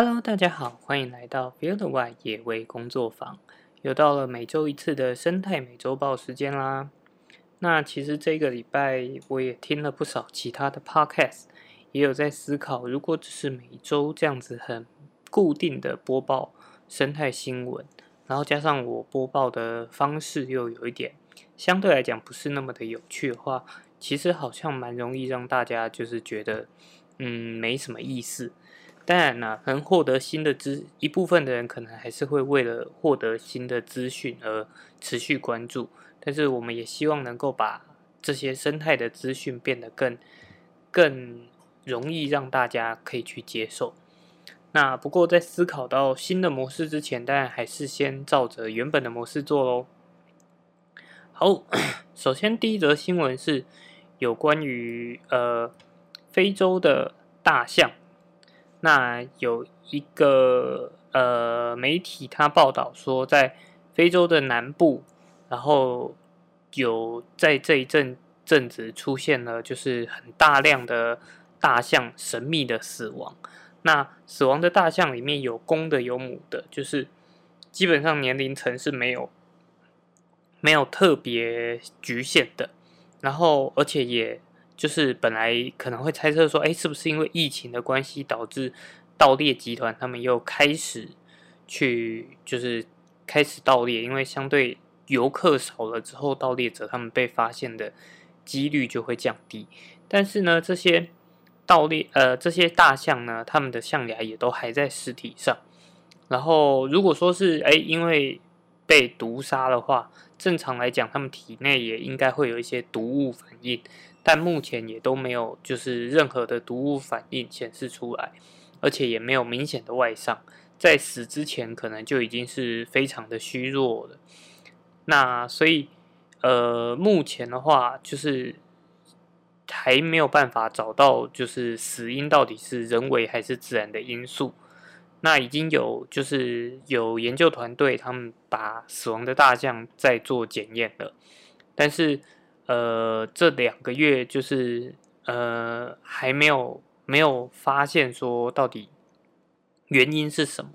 Hello，大家好，欢迎来到 Field Y 野味工作坊。又到了每周一次的生态美洲报时间啦。那其实这个礼拜我也听了不少其他的 Podcast，也有在思考，如果只是每周这样子很固定的播报生态新闻，然后加上我播报的方式又有一点相对来讲不是那么的有趣的话，其实好像蛮容易让大家就是觉得嗯没什么意思。当然啦，能获得新的资一部分的人可能还是会为了获得新的资讯而持续关注，但是我们也希望能够把这些生态的资讯变得更更容易让大家可以去接受。那不过在思考到新的模式之前，当然还是先照着原本的模式做喽。好，首先第一则新闻是有关于呃非洲的大象。那有一个呃媒体，他报道说，在非洲的南部，然后有在这一阵阵子出现了，就是很大量的大象神秘的死亡。那死亡的大象里面有公的有母的，就是基本上年龄层是没有没有特别局限的，然后而且也。就是本来可能会猜测说，哎，是不是因为疫情的关系导致盗猎集团他们又开始去，就是开始盗猎，因为相对游客少了之后，盗猎者他们被发现的几率就会降低。但是呢，这些盗猎呃这些大象呢，他们的象牙也都还在尸体上。然后如果说是哎因为被毒杀的话，正常来讲，他们体内也应该会有一些毒物反应。但目前也都没有，就是任何的毒物反应显示出来，而且也没有明显的外伤，在死之前可能就已经是非常的虚弱了。那所以，呃，目前的话就是还没有办法找到，就是死因到底是人为还是自然的因素。那已经有就是有研究团队他们把死亡的大象在做检验了，但是。呃，这两个月就是呃还没有没有发现说到底原因是什么。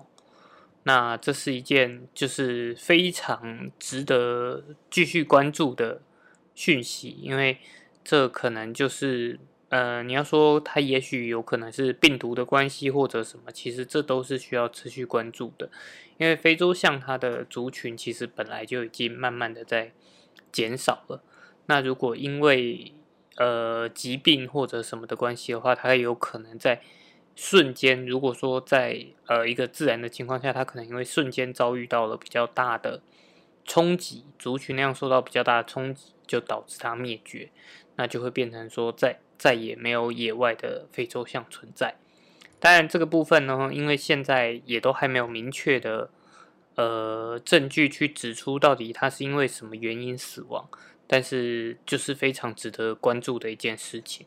那这是一件就是非常值得继续关注的讯息，因为这可能就是呃你要说它也许有可能是病毒的关系或者什么，其实这都是需要持续关注的。因为非洲象它的族群其实本来就已经慢慢的在减少了。那如果因为呃疾病或者什么的关系的话，它有可能在瞬间，如果说在呃一个自然的情况下，它可能因为瞬间遭遇到了比较大的冲击，族群量受到比较大的冲击，就导致它灭绝，那就会变成说再再也没有野外的非洲象存在。当然这个部分呢，因为现在也都还没有明确的呃证据去指出到底它是因为什么原因死亡。但是就是非常值得关注的一件事情。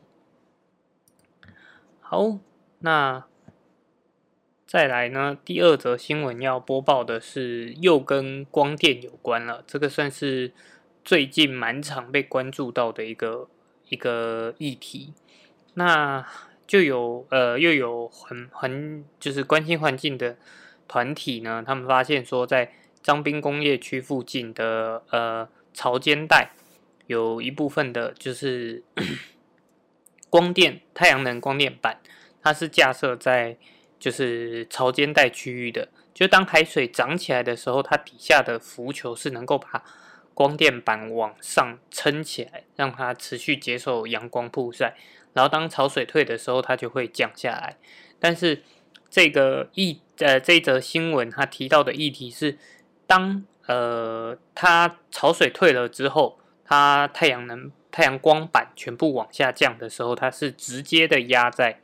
好，那再来呢？第二则新闻要播报的是又跟光电有关了。这个算是最近蛮常被关注到的一个一个议题。那就有呃又有很很就是关心环境的团体呢，他们发现说在张滨工业区附近的呃潮间带。有一部分的就是 光电太阳能光电板，它是架设在就是潮间带区域的。就当海水涨起来的时候，它底下的浮球是能够把光电板往上撑起来，让它持续接受阳光曝晒。然后当潮水退的时候，它就会降下来。但是这个议呃这则新闻它提到的议题是，当呃它潮水退了之后。它太阳能太阳光板全部往下降的时候，它是直接的压在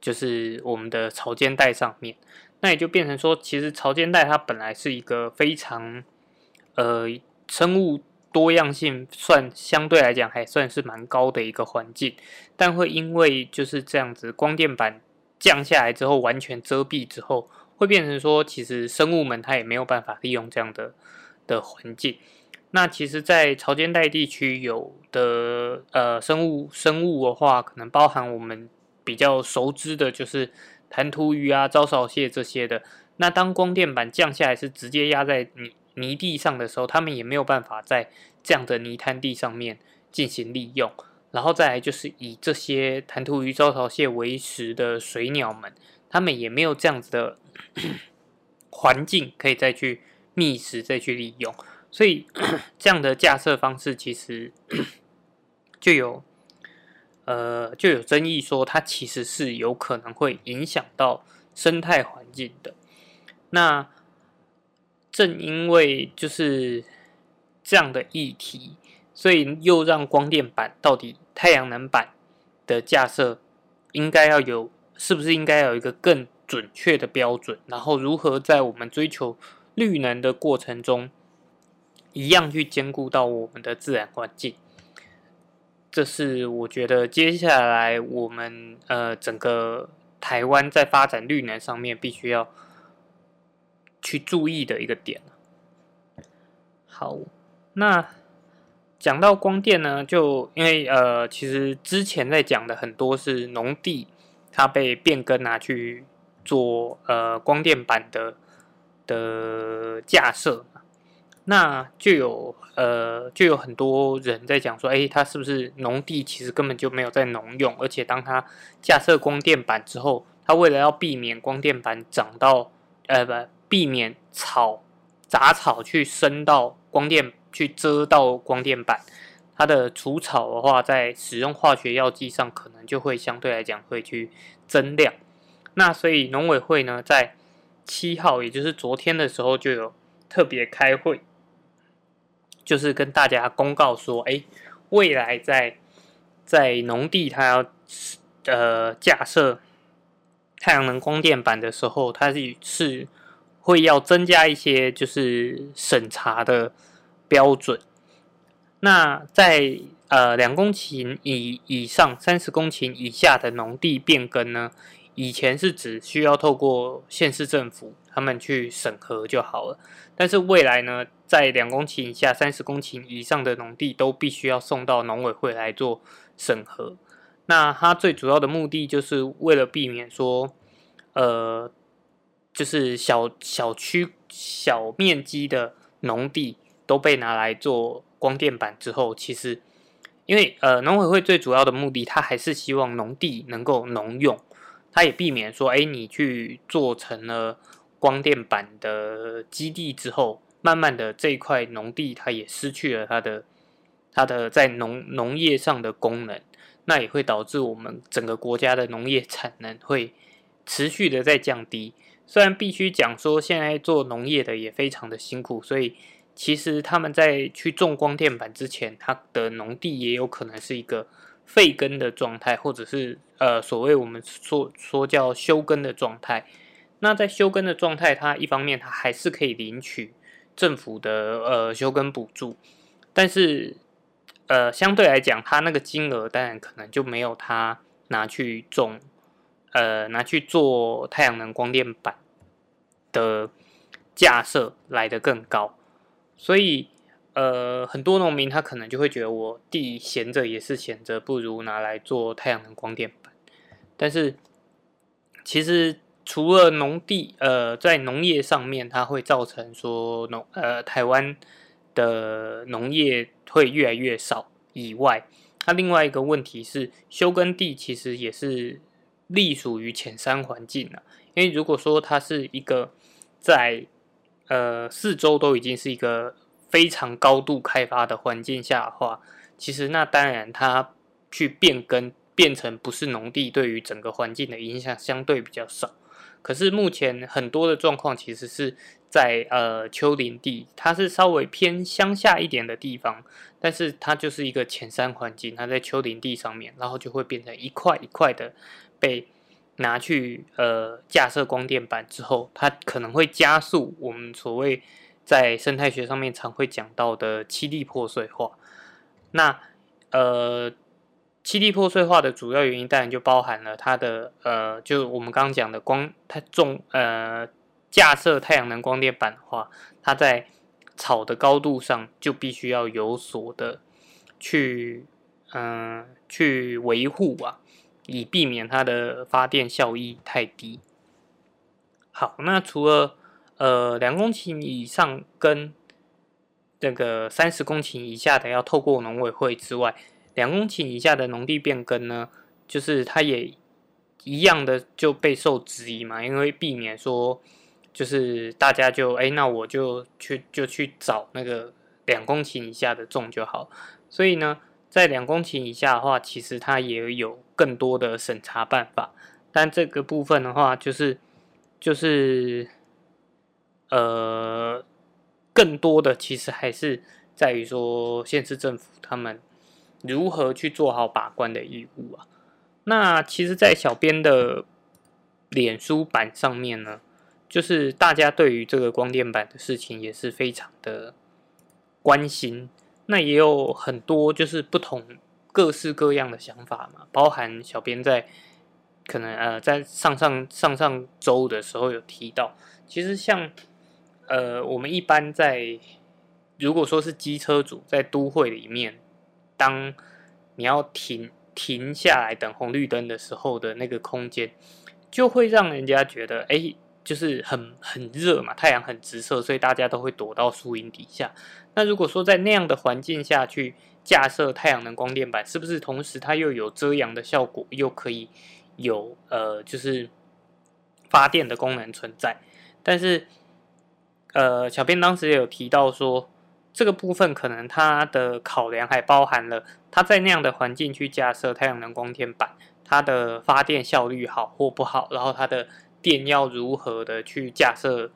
就是我们的潮间带上面，那也就变成说，其实潮间带它本来是一个非常呃生物多样性算相对来讲还算是蛮高的一个环境，但会因为就是这样子光电板降下来之后完全遮蔽之后，会变成说，其实生物们它也没有办法利用这样的的环境。那其实，在潮间带地区有的呃生物生物的话，可能包含我们比较熟知的，就是弹涂鱼啊、招潮蟹这些的。那当光电板降下来是直接压在泥泥地上的时候，他们也没有办法在这样的泥滩地上面进行利用。然后再来就是以这些弹涂鱼、招潮蟹为食的水鸟们，他们也没有这样子的 环境可以再去觅食、再去利用。所以 这样的架设方式其实 就有呃就有争议，说它其实是有可能会影响到生态环境的。那正因为就是这样的议题，所以又让光电板到底太阳能板的架设应该要有，是不是应该有一个更准确的标准？然后如何在我们追求绿能的过程中，一样去兼顾到我们的自然环境？这是我觉得接下来我们呃整个台湾在发展绿能上面必须要。去注意的一个点。好，那讲到光电呢，就因为呃，其实之前在讲的很多是农地，它被变更拿去做呃光电板的的架设，那就有呃就有很多人在讲说，哎，它是不是农地其实根本就没有在农用，而且当它架设光电板之后，它为了要避免光电板长到呃不。避免草杂草去伸到光电去遮到光电板，它的除草的话，在使用化学药剂上可能就会相对来讲会去增量。那所以农委会呢，在七号，也就是昨天的时候，就有特别开会，就是跟大家公告说，哎，未来在在农地它要呃架设太阳能光电板的时候，它是是。会要增加一些就是审查的标准。那在呃两公顷以以上、三十公顷以下的农地变更呢，以前是只需要透过县市政府他们去审核就好了。但是未来呢，在两公顷以下、三十公顷以上的农地都必须要送到农委会来做审核。那它最主要的目的就是为了避免说，呃。就是小小区小面积的农地都被拿来做光电板之后，其实因为呃农委会最主要的目的，它还是希望农地能够农用，它也避免说，哎，你去做成了光电板的基地之后，慢慢的这一块农地它也失去了它的它的在农农业上的功能，那也会导致我们整个国家的农业产能会持续的在降低。虽然必须讲说，现在做农业的也非常的辛苦，所以其实他们在去种光电板之前，他的农地也有可能是一个废耕的状态，或者是呃所谓我们说说叫休耕的状态。那在休耕的状态，它一方面它还是可以领取政府的呃休耕补助，但是呃相对来讲，他那个金额当然可能就没有他拿去种。呃，拿去做太阳能光电板的架设来的更高，所以呃，很多农民他可能就会觉得我地闲着也是闲着，不如拿来做太阳能光电板。但是其实除了农地，呃，在农业上面它会造成说农呃台湾的农业会越来越少以外，它另外一个问题是休耕地其实也是。隶属于浅山环境了，因为如果说它是一个在呃四周都已经是一个非常高度开发的环境下的话，其实那当然它去变更变成不是农地，对于整个环境的影响相对比较少。可是目前很多的状况其实是在呃丘陵地，它是稍微偏乡下一点的地方，但是它就是一个浅山环境，它在丘陵地上面，然后就会变成一块一块的。被拿去呃架设光电板之后，它可能会加速我们所谓在生态学上面常会讲到的七地破碎化。那呃七地破碎化的主要原因，当然就包含了它的呃，就我们刚刚讲的光，它重呃架设太阳能光电板的话，它在草的高度上就必须要有所的去嗯去维护啊。以避免它的发电效益太低。好，那除了呃两公顷以上跟这个三十公顷以下的要透过农委会之外，两公顷以下的农地变更呢，就是它也一样的就备受质疑嘛，因为避免说就是大家就哎，那我就去就去找那个两公顷以下的种就好。所以呢，在两公顷以下的话，其实它也有更多的审查办法，但这个部分的话，就是就是呃。更多的其实还是在于说，县市政府他们如何去做好把关的义务啊。那其实，在小编的脸书版上面呢，就是大家对于这个光电板的事情也是非常的关心。那也有很多就是不同各式各样的想法嘛，包含小编在可能呃在上上上上周的时候有提到，其实像。呃，我们一般在如果说是机车主在都会里面，当你要停停下来等红绿灯的时候的那个空间，就会让人家觉得，哎，就是很很热嘛，太阳很直射，所以大家都会躲到树荫底下。那如果说在那样的环境下去架设太阳能光电板，是不是同时它又有遮阳的效果，又可以有呃，就是发电的功能存在？但是呃，小编当时也有提到说，这个部分可能它的考量还包含了它在那样的环境去架设太阳能光电板，它的发电效率好或不好，然后它的电要如何的去架设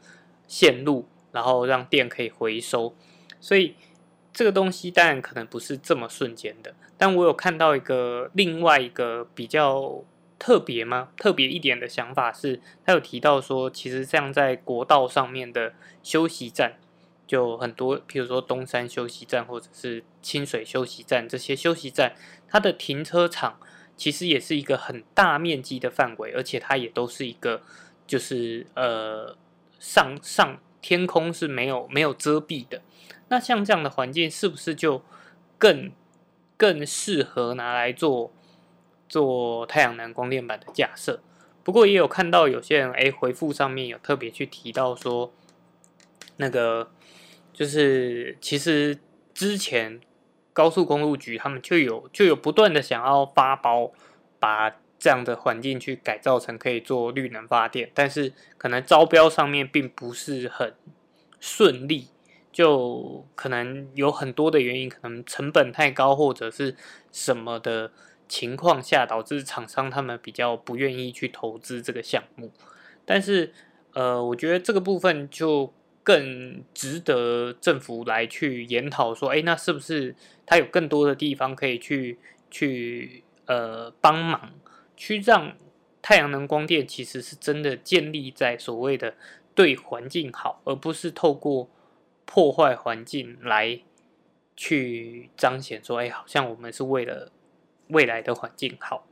线路，然后让电可以回收。所以这个东西当然可能不是这么瞬间的，但我有看到一个另外一个比较。特别吗？特别一点的想法是，他有提到说，其实像在国道上面的休息站，就很多，譬如说东山休息站或者是清水休息站这些休息站，它的停车场其实也是一个很大面积的范围，而且它也都是一个，就是呃上上天空是没有没有遮蔽的。那像这样的环境，是不是就更更适合拿来做？做太阳能光电板的架设，不过也有看到有些人哎回复上面有特别去提到说，那个就是其实之前高速公路局他们就有就有不断的想要发包，把这样的环境去改造成可以做绿能发电，但是可能招标上面并不是很顺利，就可能有很多的原因，可能成本太高或者是什么的。情况下导致厂商他们比较不愿意去投资这个项目，但是呃，我觉得这个部分就更值得政府来去研讨，说，哎，那是不是它有更多的地方可以去去呃帮忙，去让太阳能光电其实是真的建立在所谓的对环境好，而不是透过破坏环境来去彰显说，哎，好像我们是为了。未来的环境好，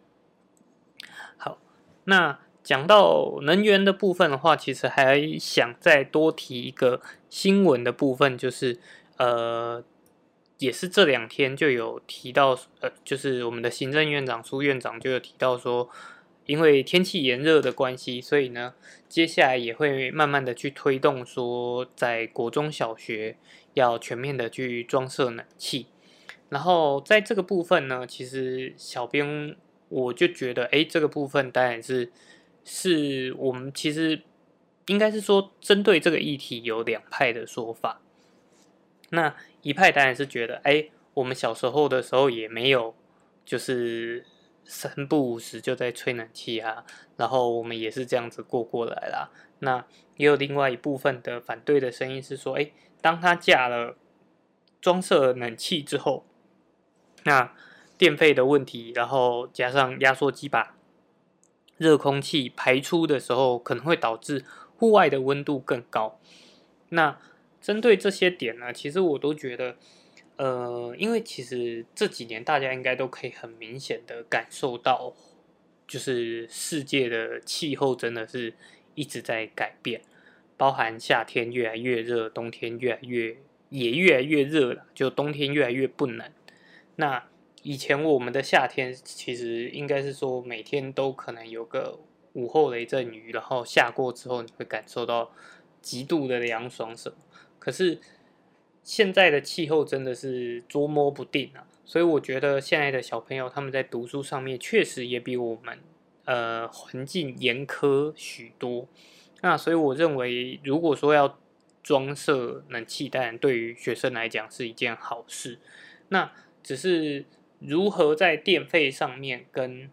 好。那讲到能源的部分的话，其实还想再多提一个新闻的部分，就是呃，也是这两天就有提到，呃，就是我们的行政院长苏院长就有提到说，因为天气炎热的关系，所以呢，接下来也会慢慢的去推动说，在国中小学要全面的去装设冷气。然后在这个部分呢，其实小编我就觉得，哎，这个部分当然是是我们其实应该是说，针对这个议题有两派的说法。那一派当然是觉得，哎，我们小时候的时候也没有就是三不五时就在吹冷气啊，然后我们也是这样子过过来啦。那也有另外一部分的反对的声音是说，哎，当他架了装设冷气之后。那电费的问题，然后加上压缩机把热空气排出的时候，可能会导致户外的温度更高。那针对这些点呢，其实我都觉得，呃，因为其实这几年大家应该都可以很明显的感受到，就是世界的气候真的是一直在改变，包含夏天越来越热，冬天越来越也越来越热了，就冬天越来越不冷。那以前我们的夏天其实应该是说每天都可能有个午后雷阵雨，然后下过之后你会感受到极度的凉爽什么。可是现在的气候真的是捉摸不定啊，所以我觉得现在的小朋友他们在读书上面确实也比我们呃环境严苛许多。那所以我认为，如果说要装设冷气，当然对于学生来讲是一件好事。那只是。如何在电费上面跟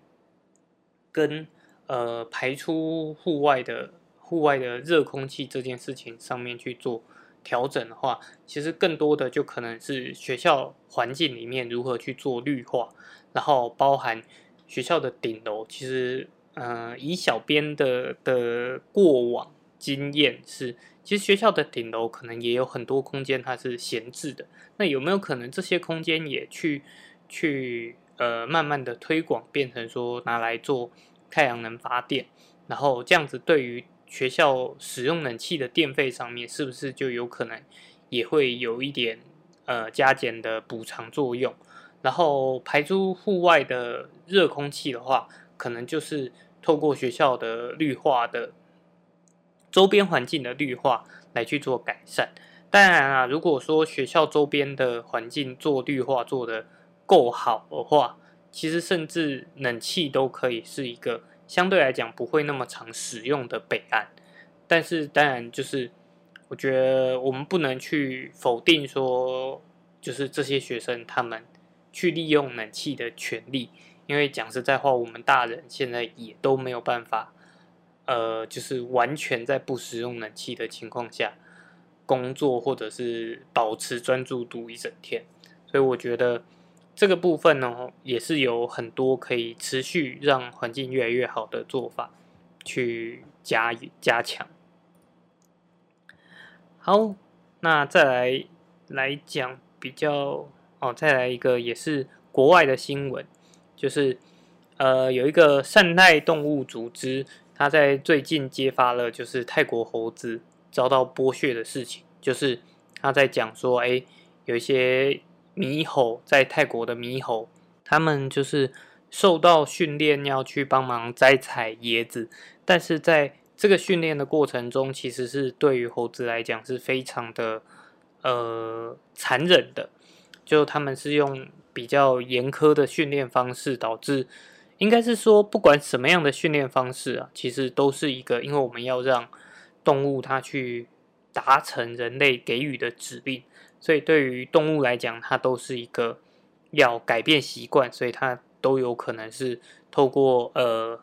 跟呃排出户外的户外的热空气这件事情上面去做调整的话，其实更多的就可能是学校环境里面如何去做绿化，然后包含学校的顶楼。其实，呃，以小编的的过往经验是，其实学校的顶楼可能也有很多空间它是闲置的。那有没有可能这些空间也去？去呃，慢慢的推广，变成说拿来做太阳能发电，然后这样子对于学校使用冷气的电费上面，是不是就有可能也会有一点呃加减的补偿作用？然后排出户外的热空气的话，可能就是透过学校的绿化的周边环境的绿化来去做改善。当然啊，如果说学校周边的环境做绿化做的，够好的话，其实甚至冷气都可以是一个相对来讲不会那么常使用的备案。但是当然，就是我觉得我们不能去否定说，就是这些学生他们去利用冷气的权利，因为讲实在话，我们大人现在也都没有办法，呃，就是完全在不使用冷气的情况下工作或者是保持专注度一整天。所以我觉得。这个部分呢，也是有很多可以持续让环境越来越好的做法，去加加强。好，那再来来讲比较哦，再来一个也是国外的新闻，就是呃有一个善待动物组织，他在最近揭发了就是泰国猴子遭到剥削的事情，就是他在讲说，哎，有一些。猕猴在泰国的猕猴，他们就是受到训练要去帮忙摘采椰子，但是在这个训练的过程中，其实是对于猴子来讲是非常的呃残忍的。就他们是用比较严苛的训练方式，导致应该是说不管什么样的训练方式啊，其实都是一个，因为我们要让动物它去达成人类给予的指令。所以对于动物来讲，它都是一个要改变习惯，所以它都有可能是透过呃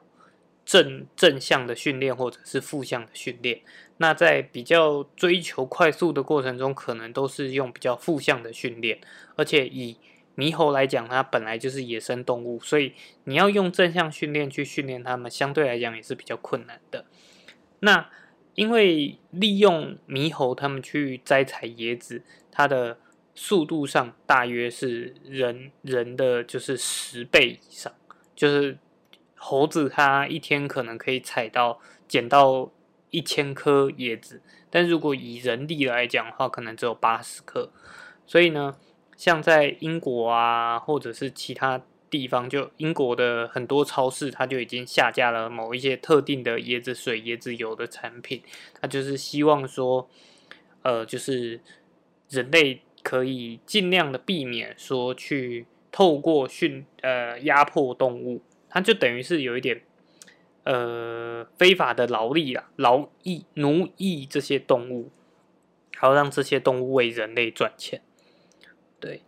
正正向的训练或者是负向的训练。那在比较追求快速的过程中，可能都是用比较负向的训练。而且以猕猴来讲，它本来就是野生动物，所以你要用正向训练去训练它们，相对来讲也是比较困难的。那因为利用猕猴它们去摘采椰子。它的速度上大约是人人的就是十倍以上，就是猴子它一天可能可以采到捡到一千颗椰子，但如果以人力来讲的话，可能只有八十颗。所以呢，像在英国啊，或者是其他地方，就英国的很多超市，它就已经下架了某一些特定的椰子水、椰子油的产品，它就是希望说，呃，就是。人类可以尽量的避免说去透过训呃压迫动物，它就等于是有一点呃非法的劳力啊，劳役奴役这些动物，好让这些动物为人类赚钱。对，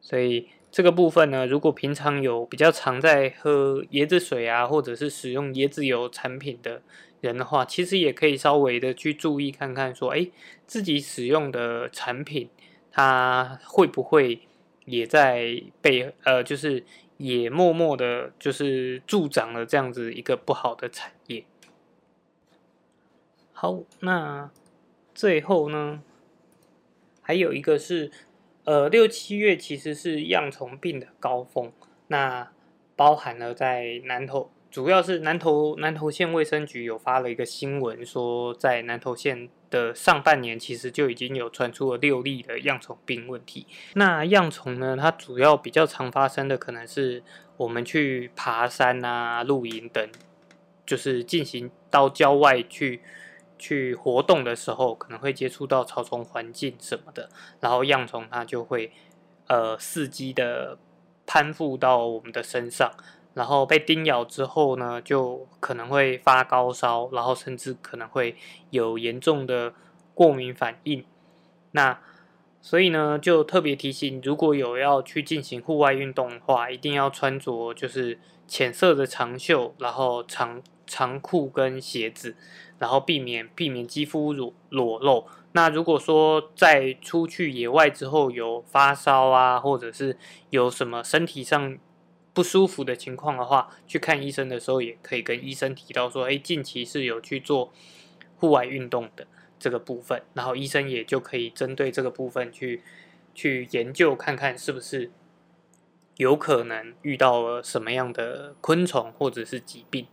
所以这个部分呢，如果平常有比较常在喝椰子水啊，或者是使用椰子油产品的。人的话，其实也可以稍微的去注意看看，说，哎，自己使用的产品，它会不会也在被呃，就是也默默的，就是助长了这样子一个不好的产业。好，那最后呢，还有一个是，呃，六七月其实是恙虫病的高峰，那包含了在南投。主要是南投南投县卫生局有发了一个新闻，说在南投县的上半年，其实就已经有传出了六例的恙虫病问题。那恙虫呢，它主要比较常发生的可能是我们去爬山啊、露营等，就是进行到郊外去去活动的时候，可能会接触到草丛环境什么的，然后恙虫它就会呃伺机的攀附到我们的身上。然后被叮咬之后呢，就可能会发高烧，然后甚至可能会有严重的过敏反应。那所以呢，就特别提醒，如果有要去进行户外运动的话，一定要穿着就是浅色的长袖，然后长长裤跟鞋子，然后避免避免肌肤裸裸露。那如果说在出去野外之后有发烧啊，或者是有什么身体上，不舒服的情况的话，去看医生的时候也可以跟医生提到说，哎，近期是有去做户外运动的这个部分，然后医生也就可以针对这个部分去去研究看看是不是有可能遇到了什么样的昆虫或者是疾病。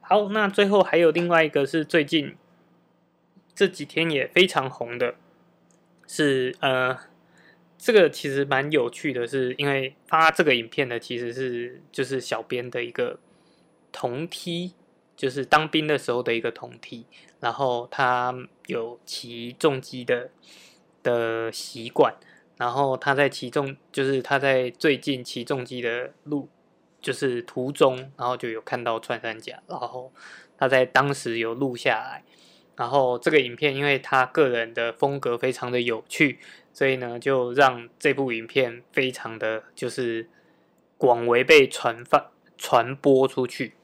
好，那最后还有另外一个是最近这几天也非常红的，是呃。这个其实蛮有趣的，是因为发这个影片的其实是就是小编的一个同梯，就是当兵的时候的一个同梯，然后他有骑重机的的习惯，然后他在骑重，就是他在最近骑重机的路，就是途中，然后就有看到穿山甲，然后他在当时有录下来，然后这个影片因为他个人的风格非常的有趣。所以呢，就让这部影片非常的就是广为被传发传播出去。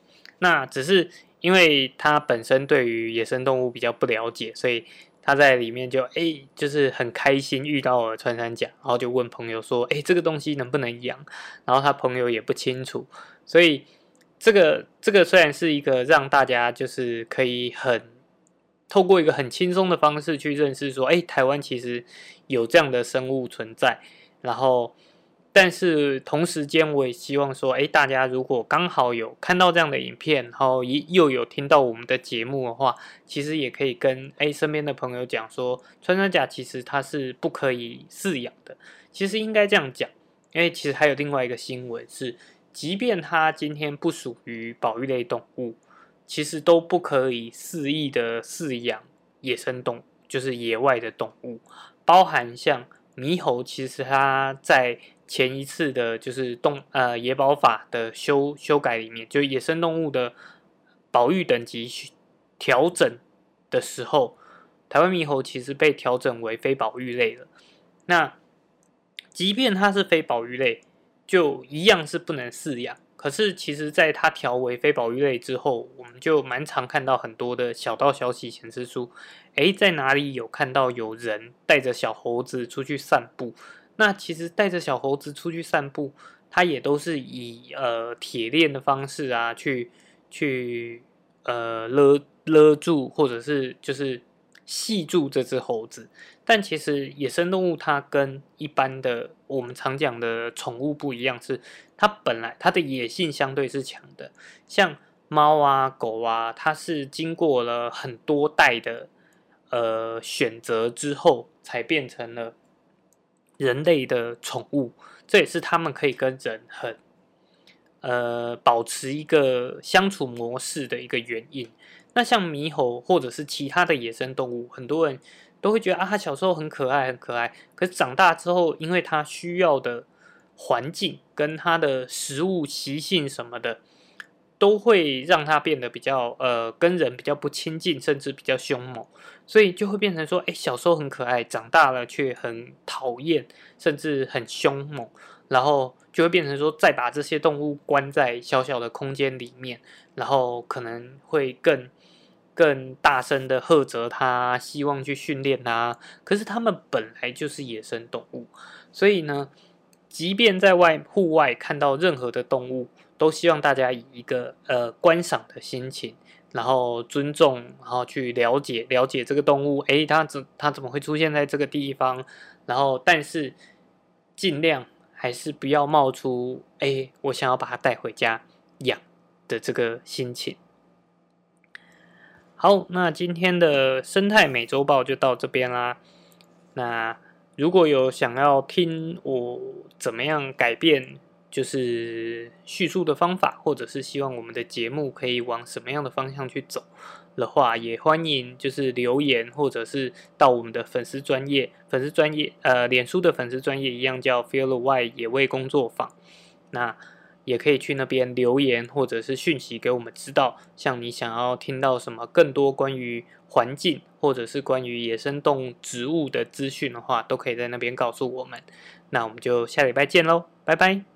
那只是因为他本身对于野生动物比较不了解，所以他在里面就哎，就是很开心遇到了穿山甲，然后就问朋友说：“哎，这个东西能不能养？”然后他朋友也不清楚，所以这个这个虽然是一个让大家就是可以很。透过一个很轻松的方式去认识，说，哎，台湾其实有这样的生物存在。然后，但是同时间，我也希望说，哎，大家如果刚好有看到这样的影片，然后又又有听到我们的节目的话，其实也可以跟哎身边的朋友讲说，穿山甲其实它是不可以饲养的。其实应该这样讲，因为其实还有另外一个新闻是，即便它今天不属于保育类动物。其实都不可以肆意的饲养野生动物，就是野外的动物，包含像猕猴，其实它在前一次的，就是动呃野保法的修修改里面，就野生动物的保育等级调整的时候，台湾猕猴其实被调整为非保育类了。那即便它是非保育类，就一样是不能饲养。可是，其实，在它调为非保育类之后，我们就蛮常看到很多的小道消息显示出，诶，在哪里有看到有人带着小猴子出去散步？那其实带着小猴子出去散步，它也都是以呃铁链的方式啊，去去呃勒勒住，或者是就是系住这只猴子。但其实野生动物它跟一般的我们常讲的宠物不一样，是它本来它的野性相对是强的。像猫啊、狗啊，它是经过了很多代的呃选择之后，才变成了人类的宠物。这也是它们可以跟人很呃保持一个相处模式的一个原因。那像猕猴或者是其他的野生动物，很多人。都会觉得啊，它小时候很可爱，很可爱。可是长大之后，因为它需要的环境跟它的食物习性什么的，都会让它变得比较呃，跟人比较不亲近，甚至比较凶猛。所以就会变成说，哎，小时候很可爱，长大了却很讨厌，甚至很凶猛。然后就会变成说，再把这些动物关在小小的空间里面，然后可能会更。更大声的呵责他，希望去训练他。可是他们本来就是野生动物，所以呢，即便在外户外看到任何的动物，都希望大家以一个呃观赏的心情，然后尊重，然后去了解了解这个动物。诶，它怎它怎么会出现在这个地方？然后，但是尽量还是不要冒出诶，我想要把它带回家养的这个心情。好，那今天的生态美洲豹就到这边啦。那如果有想要听我怎么样改变，就是叙述的方法，或者是希望我们的节目可以往什么样的方向去走的话，也欢迎就是留言，或者是到我们的粉丝专业、粉丝专业呃，脸书的粉丝专业一样叫 Feel Why 野味工作坊。那也可以去那边留言或者是讯息给我们知道，像你想要听到什么更多关于环境或者是关于野生动物、植物的资讯的话，都可以在那边告诉我们。那我们就下礼拜见喽，拜拜。